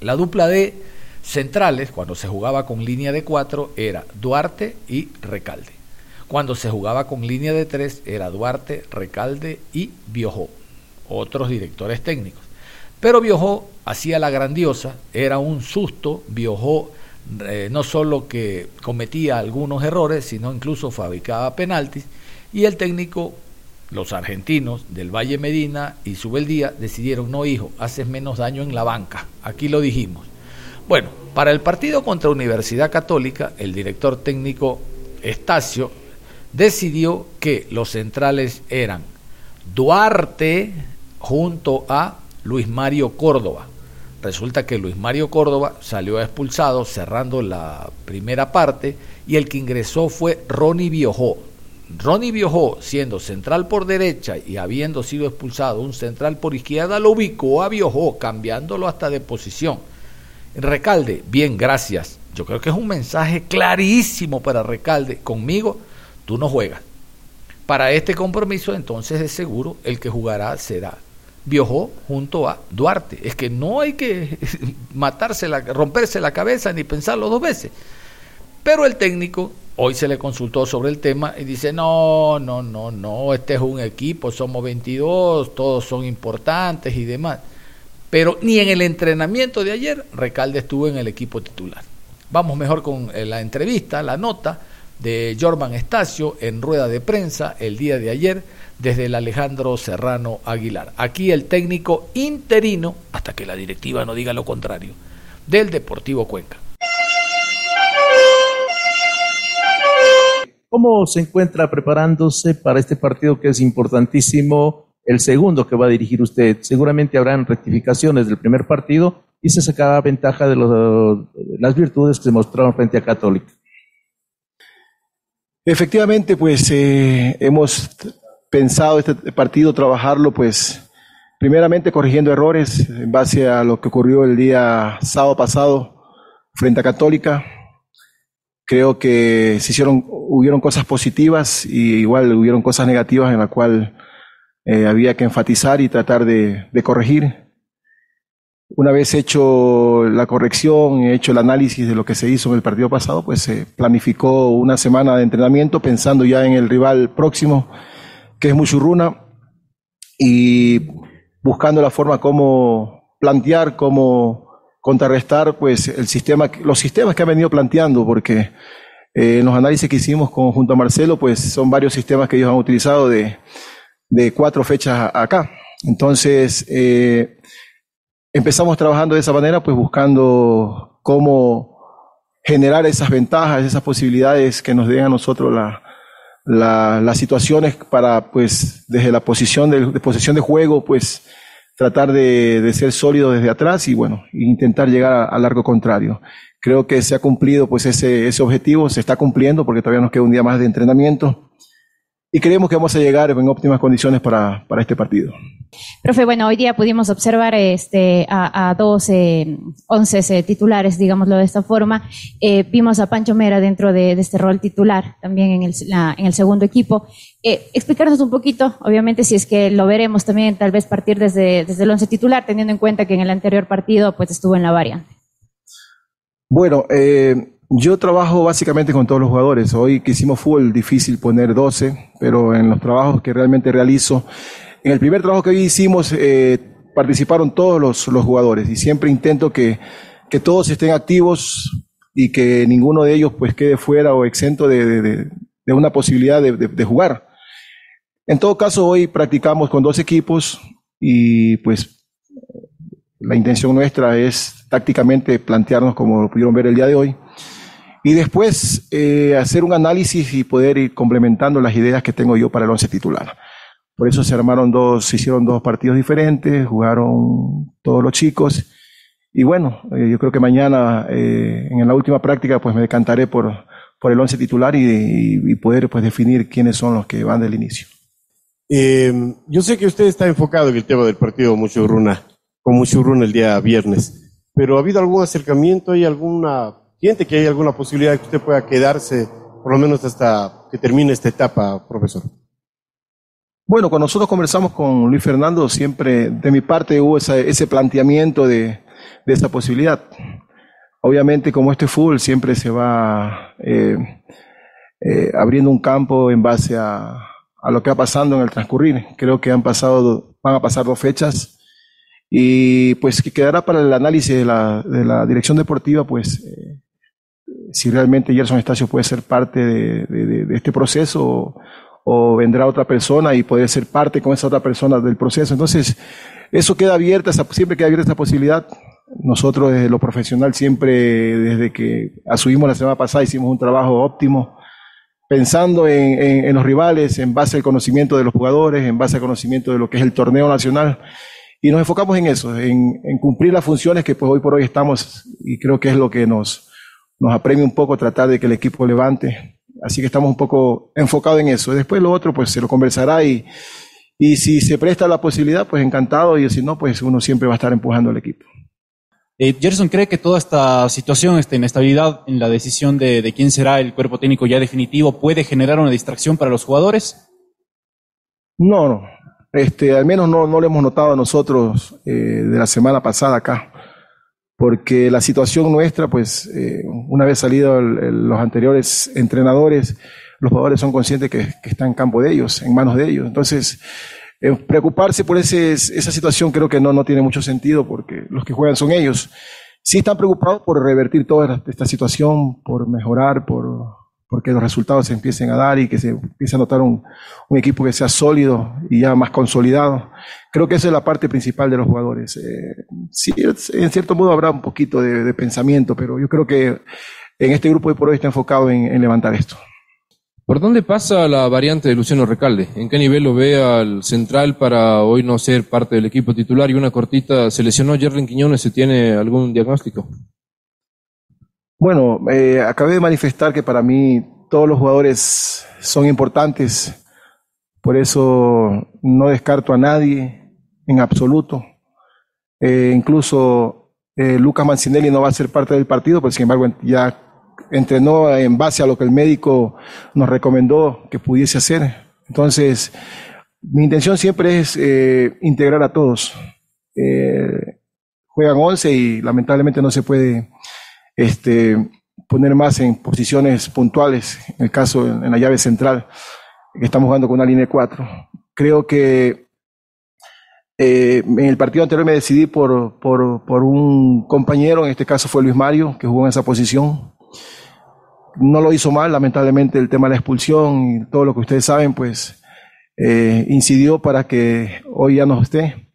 la dupla de centrales, cuando se jugaba con línea de cuatro, era Duarte y Recalde. Cuando se jugaba con línea de tres, era Duarte, Recalde y Biojó, otros directores técnicos. Pero Biojó hacía la grandiosa, era un susto, Biojó eh, no solo que cometía algunos errores, sino incluso fabricaba penaltis, y el técnico los argentinos del Valle Medina y Subeldía decidieron, no hijo, haces menos daño en la banca. Aquí lo dijimos. Bueno, para el partido contra Universidad Católica, el director técnico Estacio decidió que los centrales eran Duarte junto a Luis Mario Córdoba. Resulta que Luis Mario Córdoba salió expulsado cerrando la primera parte y el que ingresó fue Ronnie Biojó. Ronnie Biojó, siendo central por derecha y habiendo sido expulsado un central por izquierda, lo ubicó a Biojó, cambiándolo hasta de posición. Recalde, bien, gracias. Yo creo que es un mensaje clarísimo para Recalde. Conmigo, tú no juegas. Para este compromiso, entonces, de seguro, el que jugará será Biojó junto a Duarte. Es que no hay que matarse la, romperse la cabeza ni pensarlo dos veces. Pero el técnico hoy se le consultó sobre el tema y dice, no, no, no, no, este es un equipo, somos 22, todos son importantes y demás. Pero ni en el entrenamiento de ayer Recalde estuvo en el equipo titular. Vamos mejor con eh, la entrevista, la nota de Jorman Estacio en rueda de prensa el día de ayer desde el Alejandro Serrano Aguilar. Aquí el técnico interino, hasta que la directiva no diga lo contrario, del Deportivo Cuenca. ¿Cómo se encuentra preparándose para este partido que es importantísimo, el segundo que va a dirigir usted? Seguramente habrán rectificaciones del primer partido y se sacará ventaja de, las virtudes que se mostraron frente a Católica. Efectivamente, pues eh, hemos pensado este partido trabajarlo, pues primeramente corrigiendo errores en base a lo que ocurrió el día sábado pasado frente a Católica. Creo que se hicieron, hubieron cosas positivas y igual hubieron cosas negativas en la cual eh, había que enfatizar y tratar de, de corregir. Una vez hecho la corrección, hecho el análisis de lo que se hizo en el partido pasado, pues se planificó una semana de entrenamiento pensando ya en el rival próximo, que es Muchurruna, y buscando la forma como plantear, cómo contrarrestar pues el sistema, los sistemas que ha venido planteando, porque eh, en los análisis que hicimos con, junto a Marcelo, pues son varios sistemas que ellos han utilizado de, cuatro fechas acá. Entonces, eh, empezamos trabajando de esa manera, pues buscando cómo generar esas ventajas, esas posibilidades que nos den a nosotros las situaciones para, pues, desde la posición de, de posición de juego, pues, tratar de, ser sólido desde atrás y, bueno, intentar llegar a, largo contrario. Creo que se ha cumplido, pues, ese, ese objetivo, se está cumpliendo porque todavía nos queda un día más de entrenamiento y creemos que vamos a llegar en óptimas condiciones para, para este partido. Profe, bueno, hoy día pudimos observar este, a, a dos, eh, once titulares, digámoslo de esta forma. Eh, vimos a Pancho Mera dentro de, este rol titular, también en el, en el segundo equipo. Eh, explicarnos un poquito, obviamente, si es que lo veremos también, tal vez partir desde, desde el once titular, teniendo en cuenta que en el anterior partido pues estuvo en la variante. Bueno, eh, yo trabajo básicamente con todos los jugadores. Hoy que hicimos fútbol, difícil poner 12, pero en los trabajos que realmente realizo, en el primer trabajo que hoy hicimos, eh, participaron todos los, jugadores y siempre intento que, que, todos estén activos y que ninguno de ellos pues quede fuera o exento de, de, de una posibilidad de, jugar. En todo caso, hoy practicamos con dos equipos y pues la intención nuestra es tácticamente plantearnos como lo pudieron ver el día de hoy y después eh, hacer un análisis y poder ir complementando las ideas que tengo yo para el once titular. Por eso se armaron dos, se hicieron dos partidos diferentes, jugaron todos los chicos. Y bueno, eh, yo creo que mañana, eh, en la última práctica, pues me decantaré por, por el once titular y, y, poder pues, definir quiénes son los que van del inicio. yo sé que usted está enfocado en el tema del partido Muchurruna, con Muchurruna el día viernes, pero ¿ha habido algún acercamiento? ¿Hay alguna ¿Siente que hay alguna posibilidad de que usted pueda quedarse por lo menos hasta que termine esta etapa, profesor? Bueno, cuando nosotros conversamos con Luis Fernando, siempre de mi parte hubo ese planteamiento de, esa posibilidad. Obviamente, como este fútbol siempre se va eh, eh, abriendo un campo en base a, lo que va pasando en el transcurrir. Creo que han pasado, van a pasar dos fechas y pues que quedará para el análisis de la, de la dirección deportiva, pues eh, si realmente Gerson Estacio puede ser parte de, este proceso o vendrá otra persona y poder ser parte con esa otra persona del proceso. Entonces, eso queda abierta, siempre queda abierta esa posibilidad. Nosotros desde lo profesional siempre, desde que asumimos la semana pasada, hicimos un trabajo óptimo, pensando en, en, los rivales, en base al conocimiento de los jugadores, en base al conocimiento de lo que es el torneo nacional. Y nos enfocamos en eso, en, en cumplir las funciones que pues hoy por hoy estamos, y creo que es lo que nos, nos apremia un poco tratar de que el equipo levante. Así que estamos un poco enfocados en eso. Después lo otro, pues se lo conversará y, y si se presta la posibilidad, pues encantado, y si no, pues uno siempre va a estar empujando al equipo. Eh, Gerson cree que toda esta situación, esta inestabilidad en la decisión de, de, quién será el cuerpo técnico ya definitivo, puede generar una distracción para los jugadores. No, no. Este, al menos no, no lo hemos notado nosotros eh, de la semana pasada acá, porque la situación nuestra, pues, eh, una vez salido los anteriores entrenadores, los jugadores son conscientes que, que está en campo de ellos, en manos de ellos. Entonces, eh, preocuparse por ese, esa situación creo que no, no tiene mucho sentido porque los que juegan son ellos. Sí están preocupados por revertir toda esta situación, por mejorar, por porque los resultados se empiecen a dar y que se empiece a notar un, equipo que sea sólido y ya más consolidado. Creo que esa es la parte principal de los jugadores. Eh, sí, en cierto modo habrá un poquito de, pensamiento, pero yo creo que en este grupo de por hoy está enfocado en, levantar esto. ¿Por dónde pasa la variante de Luciano Recalde? ¿En qué nivel lo ve al central para hoy no ser parte del equipo titular? Y una cortita, ¿se lesionó Jerlin Quiñones? ¿Se tiene algún diagnóstico? Bueno, eh, acabé de manifestar que para mí todos los jugadores son importantes, por eso no descarto a nadie en absoluto. Eh, incluso eh, Lucas Mancinelli no va a ser parte del partido, pero sin embargo ya entrenó en base a lo que el médico nos recomendó que pudiese hacer. Entonces, mi intención siempre es eh, integrar a todos. Eh, juegan 11 y lamentablemente no se puede este, poner más en posiciones puntuales, en el caso en la llave central, que estamos jugando con una línea de 4. Creo que eh, en el partido anterior me decidí por, por, por un compañero, en este caso fue Luis Mario, que jugó en esa posición, no lo hizo mal, lamentablemente el tema de la expulsión y todo lo que ustedes saben, pues eh, incidió para que hoy ya no esté.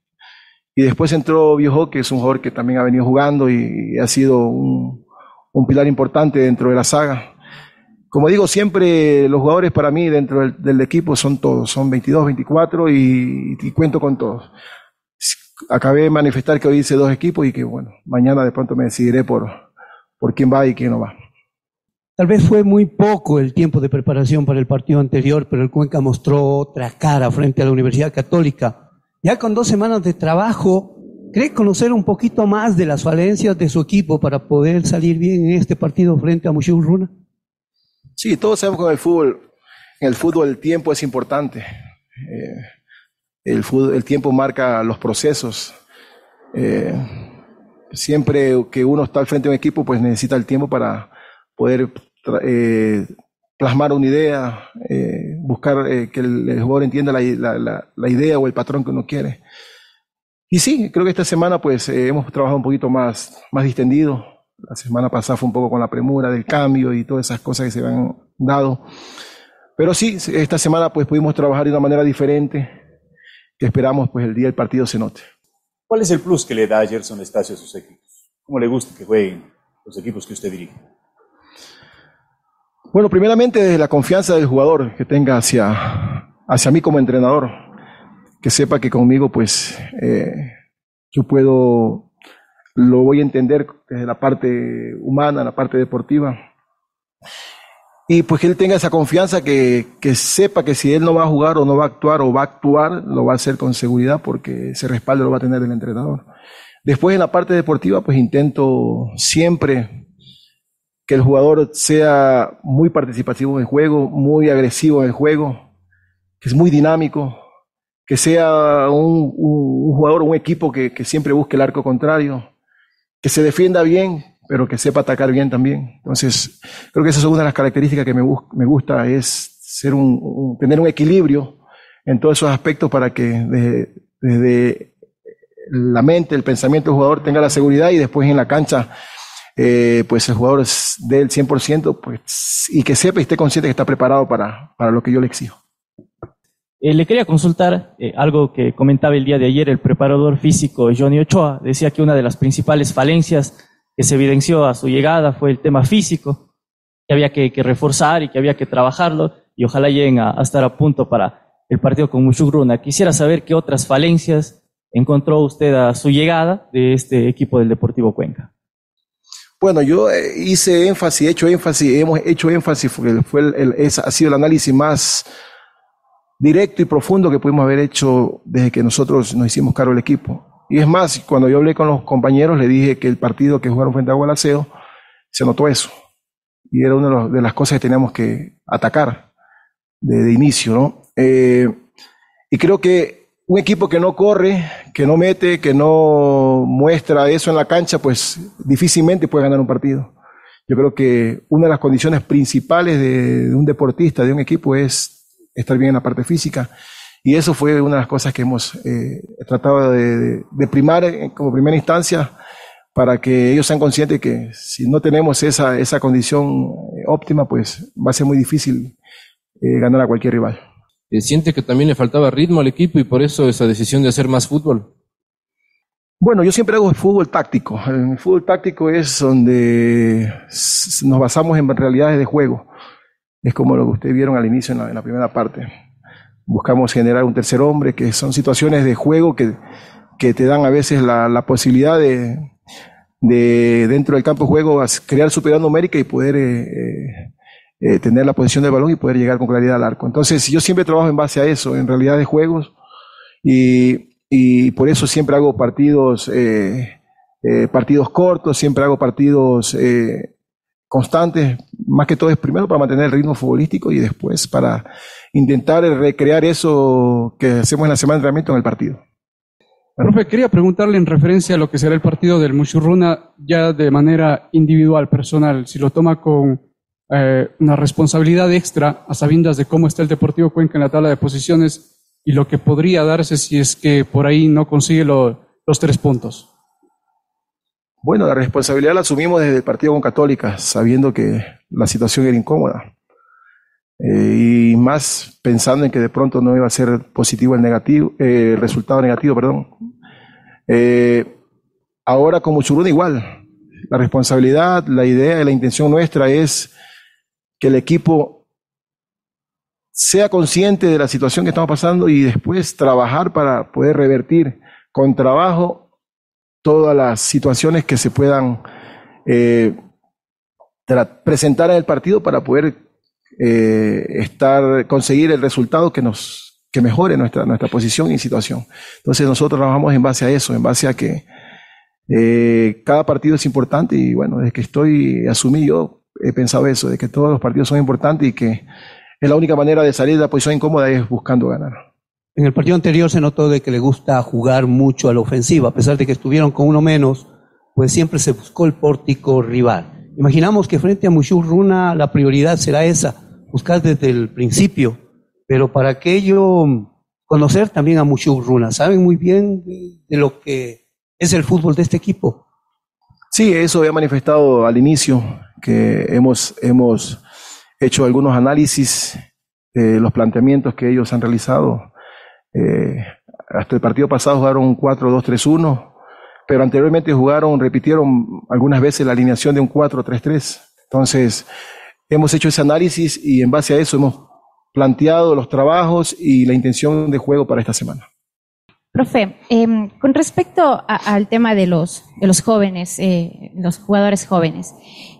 Y después entró Viejo, que es un jugador que también ha venido jugando y, y ha sido un, un, pilar importante dentro de la saga. Como digo, siempre los jugadores para mí dentro del, equipo son todos, son 22, 24 y, y, cuento con todos. Acabé de manifestar que hoy hice dos equipos y que bueno, mañana de pronto me decidiré por, por quién va y quién no va. Tal vez fue muy poco el tiempo de preparación para el partido anterior, pero el Cuenca mostró otra cara frente a la Universidad Católica. Ya con dos semanas de trabajo, ¿cree conocer un poquito más de las falencias de su equipo para poder salir bien en este partido frente a Mushu Runa? Sí, todos sabemos que el fútbol, en el fútbol el tiempo es importante. Eh, el, fútbol, el tiempo marca los procesos. Eh, siempre que uno está al frente de un equipo, pues necesita el tiempo para poder eh, plasmar una idea, eh, buscar eh, que el, el, jugador entienda la, la, la, idea o el patrón que uno quiere. Y sí, creo que esta semana pues eh, hemos trabajado un poquito más, más distendido. La semana pasada fue un poco con la premura del cambio y todas esas cosas que se han dado. Pero sí, esta semana pues pudimos trabajar de una manera diferente, que esperamos pues el día del partido se note. ¿Cuál es el plus que le da a Gerson Estacio a sus equipos? ¿Cómo le gusta que jueguen los equipos que usted dirige? Bueno, primeramente desde la confianza del jugador que tenga hacia, hacia mí como entrenador, que sepa que conmigo pues eh, yo puedo, lo voy a entender desde la parte humana, la parte deportiva. Y pues que él tenga esa confianza que, que sepa que si él no va a jugar o no va a actuar o va a actuar, lo va a hacer con seguridad porque ese respaldo lo va a tener el entrenador. Después en la parte deportiva pues intento siempre que el jugador sea muy participativo en el juego, muy agresivo en el juego, que es muy dinámico, que sea un, un, un jugador, un equipo que, siempre busque el arco contrario, que se defienda bien, pero que sepa atacar bien también. Entonces, creo que esa es una de las características que me, me gusta, es tener un equilibrio en todos esos aspectos para que desde, desde la mente, el pensamiento del jugador tenga la seguridad y después en la cancha eh, pues el jugador es del 100%, pues, y que sepa y esté consciente que está preparado para, para lo que yo le exijo. Eh, le quería consultar eh, algo que comentaba el día de ayer el preparador físico Johnny Ochoa. Decía que una de las principales falencias que se evidenció a su llegada fue el tema físico, que había que, reforzar y que había que trabajarlo y ojalá lleguen a, estar a punto para el partido con Mushugruna. Quisiera saber qué otras falencias encontró usted a su llegada de este equipo del Deportivo Cuenca. Bueno, yo eh, hice énfasis, he hecho énfasis, hemos hecho énfasis, fue ha sido el análisis más directo y profundo que pudimos haber hecho desde que nosotros nos hicimos cargo del equipo. Y es más, cuando yo hablé con los compañeros, le dije que el partido que jugaron frente a Gualaceo, se notó eso. Y era una de, las cosas que teníamos que atacar de, de inicio, ¿no? Eh, y creo que un equipo que no corre, que no mete, que no muestra eso en la cancha, pues difícilmente puede ganar un partido. Yo creo que una de las condiciones principales de un deportista, de un equipo, es estar bien en la parte física. Y eso fue una de las cosas que hemos eh, tratado de, de- de primar como primera instancia para que ellos sean conscientes que si no tenemos esa, esa condición eh, óptima, pues va a ser muy difícil eh, ganar a cualquier rival. ¿Siente que también le faltaba ritmo al equipo y por eso esa decisión de hacer más fútbol? Bueno, yo siempre hago fútbol táctico. El fútbol táctico es donde nos basamos en realidades de juego. Es como lo que ustedes vieron al inicio en la, primera parte. Buscamos generar un tercer hombre, que son situaciones de juego que, que te dan a veces la, la posibilidad de, de, dentro del campo de juego, crear superioridad numérica y poder eh, eh, eh, tener la posición del balón y poder llegar con claridad al arco. Entonces, yo siempre trabajo en base a eso, en realidad de juegos, y, y por eso siempre hago partidos, eh, partidos cortos, siempre hago partidos constantes, más que todo es primero para mantener el ritmo futbolístico y después para intentar recrear eso que hacemos en la semana de entrenamiento en el partido. Profe, quería preguntarle en referencia a lo que será el partido del Mushurruna ya de manera individual, personal, si lo toma con eh, una responsabilidad extra a sabiendas de cómo está el Deportivo Cuenca en la tabla de posiciones y lo que podría darse si es que por ahí no consigue lo- los tres puntos. Bueno, la responsabilidad la asumimos desde el partido con Católica, sabiendo que la situación era incómoda. Eh, y más pensando en que de pronto no iba a ser positivo el negativo, eh, el resultado negativo, perdón. Eh, ahora con Muchuruna igual. La responsabilidad, la idea y la intención nuestra es que el equipo sea consciente de la situación que estamos pasando y después trabajar para poder revertir con trabajo todas las situaciones que se puedan eh, presentar en el partido para poder eh, estar, conseguir el resultado que nos que mejore nuestra, nuestra posición y situación. Entonces nosotros trabajamos en base a eso, en base a que eh, cada partido es importante y bueno, desde que estoy asumí yo he pensado eso, de que todos los partidos son importantes y que es la única manera de salir de la posición incómoda es buscando ganar. En el partido anterior se notó de que le gusta jugar mucho a la ofensiva, a pesar de que estuvieron con uno menos, pues siempre se buscó el pórtico rival. Imaginamos que frente a Mushur Runa la prioridad será esa, buscar desde el principio, pero para aquello conocer también a Mushur Runa, saben muy bien de, de lo que es el fútbol de este equipo. Sí, eso había manifestado al inicio, que hemos, hemos hecho algunos análisis de los planteamientos que ellos han realizado. Eh, hasta el partido pasado jugaron un 4-2-3-1, pero anteriormente jugaron, repitieron algunas veces la alineación de un 4-3-3. Entonces, hemos hecho ese análisis y en base a eso hemos planteado los trabajos y la intención de juego para esta semana. Profe, em, con respecto al tema de los, de los jóvenes, eh, los jugadores jóvenes,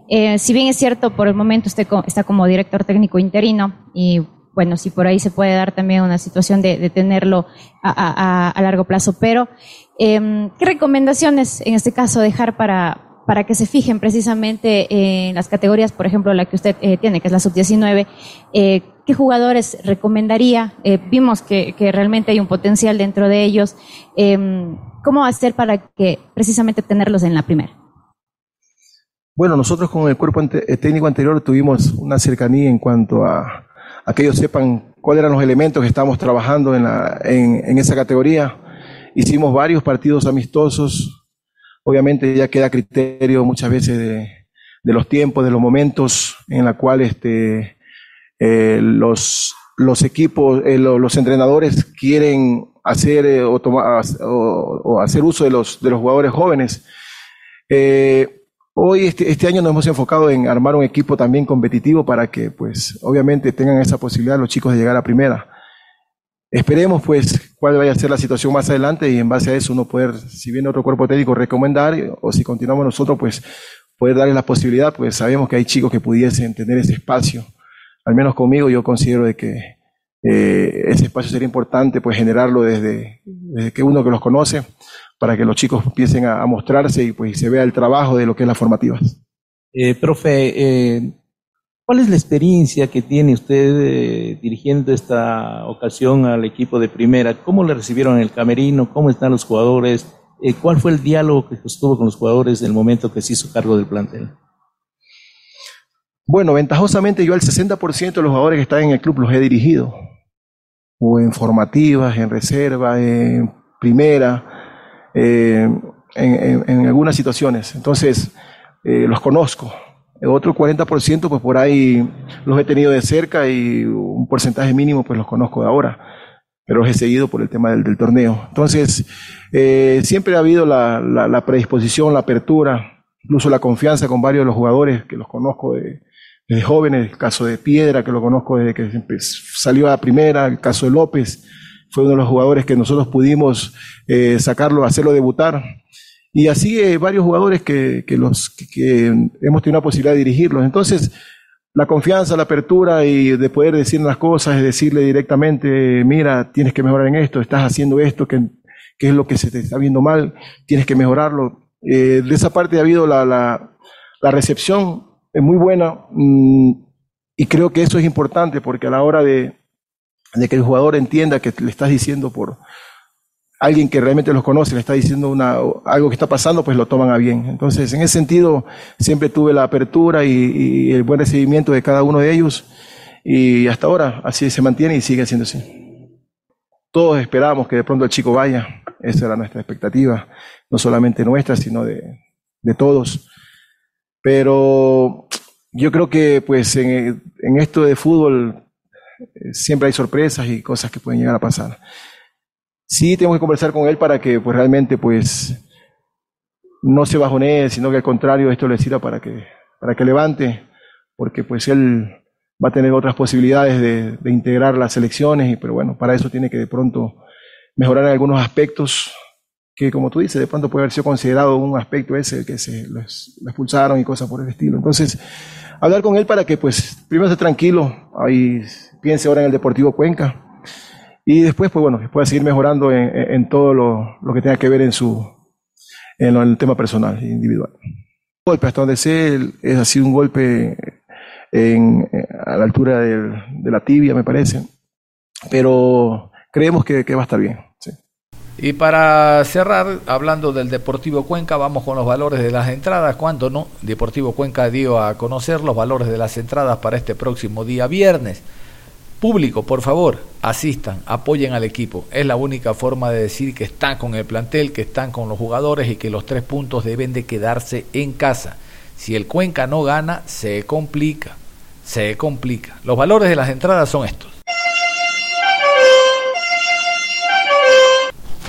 eh, si bien es cierto, por el momento usted está como director técnico interino y bueno, si por ahí se puede dar también una situación de, tenerlo a, largo plazo, pero em, ¿qué recomendaciones en este caso dejar para, para que se fijen precisamente en las categorías, por ejemplo, la que usted eh, tiene, que es la sub-19? eh, ¿Qué jugadores recomendaría? Eh, vimos que, realmente hay un potencial dentro de ellos. Em, ¿Cómo hacer para que precisamente tenerlos en la primera? Bueno, nosotros con el cuerpo técnico anterior tuvimos una cercanía en cuanto a, a que ellos sepan cuáles eran los elementos que estamos trabajando en, la, en, esa categoría. Hicimos varios partidos amistosos. Obviamente ya queda criterio muchas veces de, los tiempos, de los momentos en la cual este, eh, los equipos, eh, lo- los entrenadores quieren hacer eh, o, hacer uso de los, de los jugadores jóvenes. Hoy, este, este año nos hemos enfocado en armar un equipo también competitivo para que, pues, obviamente tengan esa posibilidad los chicos de llegar a primera. Esperemos, pues, cuál vaya a ser la situación más adelante y en base a eso uno poder, si viene otro cuerpo técnico, recomendar o si continuamos nosotros, pues, poder darles la posibilidad, pues sabemos que hay chicos que pudiesen tener ese espacio. Al menos conmigo yo considero de que eh, ese espacio sería importante, pues, generarlo desde, desde que uno que los conoce, para que los chicos empiecen a, a mostrarse y pues se vea el trabajo de lo que es las formativas. Eh, profe, eh, ¿cuál es la experiencia que tiene usted eh, dirigiendo esta ocasión al equipo de primera? ¿Cómo le recibieron en el camerino? ¿Cómo están los jugadores? Eh, ¿Cuál fue el diálogo que sostuvo con los jugadores en el momento que se hizo cargo del plantel? Bueno, ventajosamente yo al 60% de los jugadores que están en el club los he dirigido, o en formativas, en reserva, en primera, eh, en, algunas situaciones. Entonces, eh, los conozco. Otro 40%, pues por ahí los he tenido de cerca y un porcentaje mínimo, pues los conozco de ahora, pero los he seguido por el tema del, torneo. Entonces, eh, siempre ha habido la, predisposición, la apertura, incluso la confianza con varios de los jugadores que los conozco de, desde jóvenes, el caso de Piedra, que lo conozco desde que empe- salió a la primera, el caso de López, fue uno de los jugadores que nosotros pudimos eh, sacarlo, hacerlo debutar. Y así eh, varios jugadores que, que hemos tenido la posibilidad de dirigirlos. Entonces, la confianza, la apertura y de poder decir las cosas, de decirle directamente, mira, tienes que mejorar en esto, estás haciendo esto, que, que es lo que se te está viendo mal, tienes que mejorarlo. Eh, de esa parte ha habido la, la, la recepción es muy buena mm, y creo que eso es importante porque a la hora de, de que el jugador entienda que le estás diciendo por alguien que realmente los conoce, le está diciendo una, algo que está pasando, pues lo toman a bien. Entonces, en ese sentido, siempre tuve la apertura y, el buen recibimiento de cada uno de ellos y hasta ahora así se mantiene y sigue siendo así. Todos esperamos que de pronto el chico vaya, esa era nuestra expectativa, no solamente nuestra, sino de, de todos. Pero yo creo que pues en, en esto de fútbol siempre hay sorpresas y cosas que pueden llegar a pasar. Sí, tengo que conversar con él para que pues realmente pues no se bajonee, sino que al contrario esto le sirva para que, para que levante, porque pues él va a tener otras posibilidades de, de integrar las selecciones, y, pero bueno, para eso tiene que de pronto mejorar en algunos aspectos que como tú dices, de pronto puede haber sido considerado un aspecto ese, que se lo expulsaron y cosas por el estilo. Entonces, hablar con él para que pues primero esté tranquilo, ahí piense ahora en el Deportivo Cuenca, y después, pues bueno, que pueda seguir mejorando en, en- todo lo, lo que tenga que ver en su en, el tema personal individual. Golpe, hasta donde sé, el- es así un golpe en, eh, a la altura del- de la tibia, me parece. Pero creemos que, que va a estar bien. Y para cerrar, hablando del Deportivo Cuenca, vamos con los valores de las entradas. ¿Cuándo no? Deportivo Cuenca dio a conocer los valores de las entradas para este próximo día viernes. Público, por favor, asistan, apoyen al equipo. Es la única forma de decir que están con el plantel, que están con los jugadores y que los tres puntos deben de quedarse en casa. Si el Cuenca no gana, se complica, se complica. Los valores de las entradas son estos.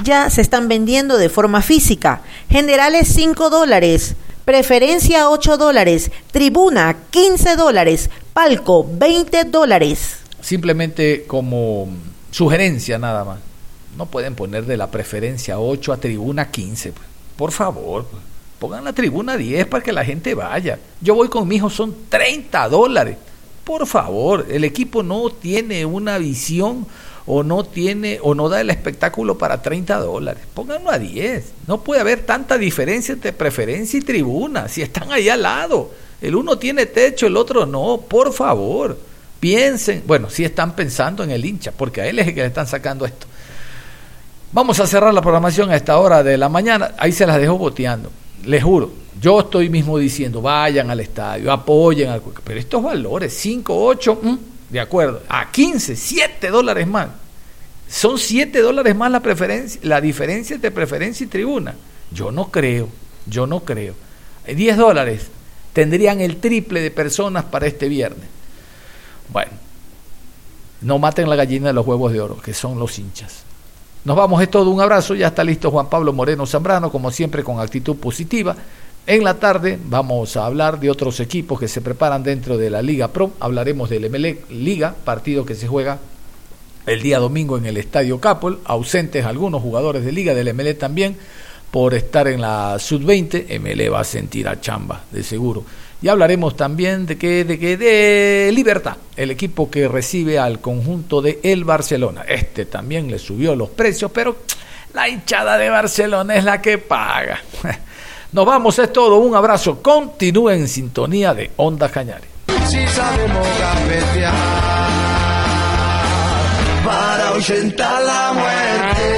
ya se están vendiendo de forma física. Generales 5 dólares, preferencia 8 dólares, tribuna 15 dólares, palco 20 dólares. Simplemente como sugerencia nada más. No pueden poner de la preferencia 8 a tribuna 15. pues. Por favor, pues. pongan la tribuna 10 para que la gente vaya. Yo voy con mi hijo, son 30 dólares. Por favor, el equipo no tiene una visión o no tiene o no da el espectáculo para 30 dólares. Pónganlo a 10. No puede haber tanta diferencia entre preferencia y tribuna si están ahí al lado. El uno tiene techo, el otro no. Por favor, piensen. Bueno, si están pensando en el hincha, porque a él es el que le están sacando esto. Vamos a cerrar la programación a esta hora de la mañana. Ahí se las dejo boteando. Les juro, yo estoy mismo diciendo, vayan al estadio, apoyen al. Pero estos valores, 5, 8, de acuerdo. A 15, 7 dólares más. Son 7 dólares más la, preferencia, la diferencia entre preferencia y tribuna. Yo no creo, yo no creo. 10 dólares tendrían el triple de personas para este viernes. Bueno, no maten la gallina de los huevos de oro, que son los hinchas. Nos vamos, es todo, un abrazo, ya está listo Juan Pablo Moreno Zambrano, como siempre con actitud positiva. En la tarde vamos a hablar de otros equipos que se preparan dentro de la Liga Pro, hablaremos del MLE Liga, partido que se juega el día domingo en el Estadio Capol, ausentes algunos jugadores de Liga, del MLE también, por estar en la Sub-20, MLE va a sentir a chamba, de seguro. Y hablaremos también de que de, que de Libertad, el equipo que recibe al conjunto de el Barcelona. Este también le subió los precios, pero la hinchada de Barcelona es la que paga. Nos vamos, es todo. Un abrazo. Continúe en sintonía de Onda Cañares. Si sabemos para la muerte.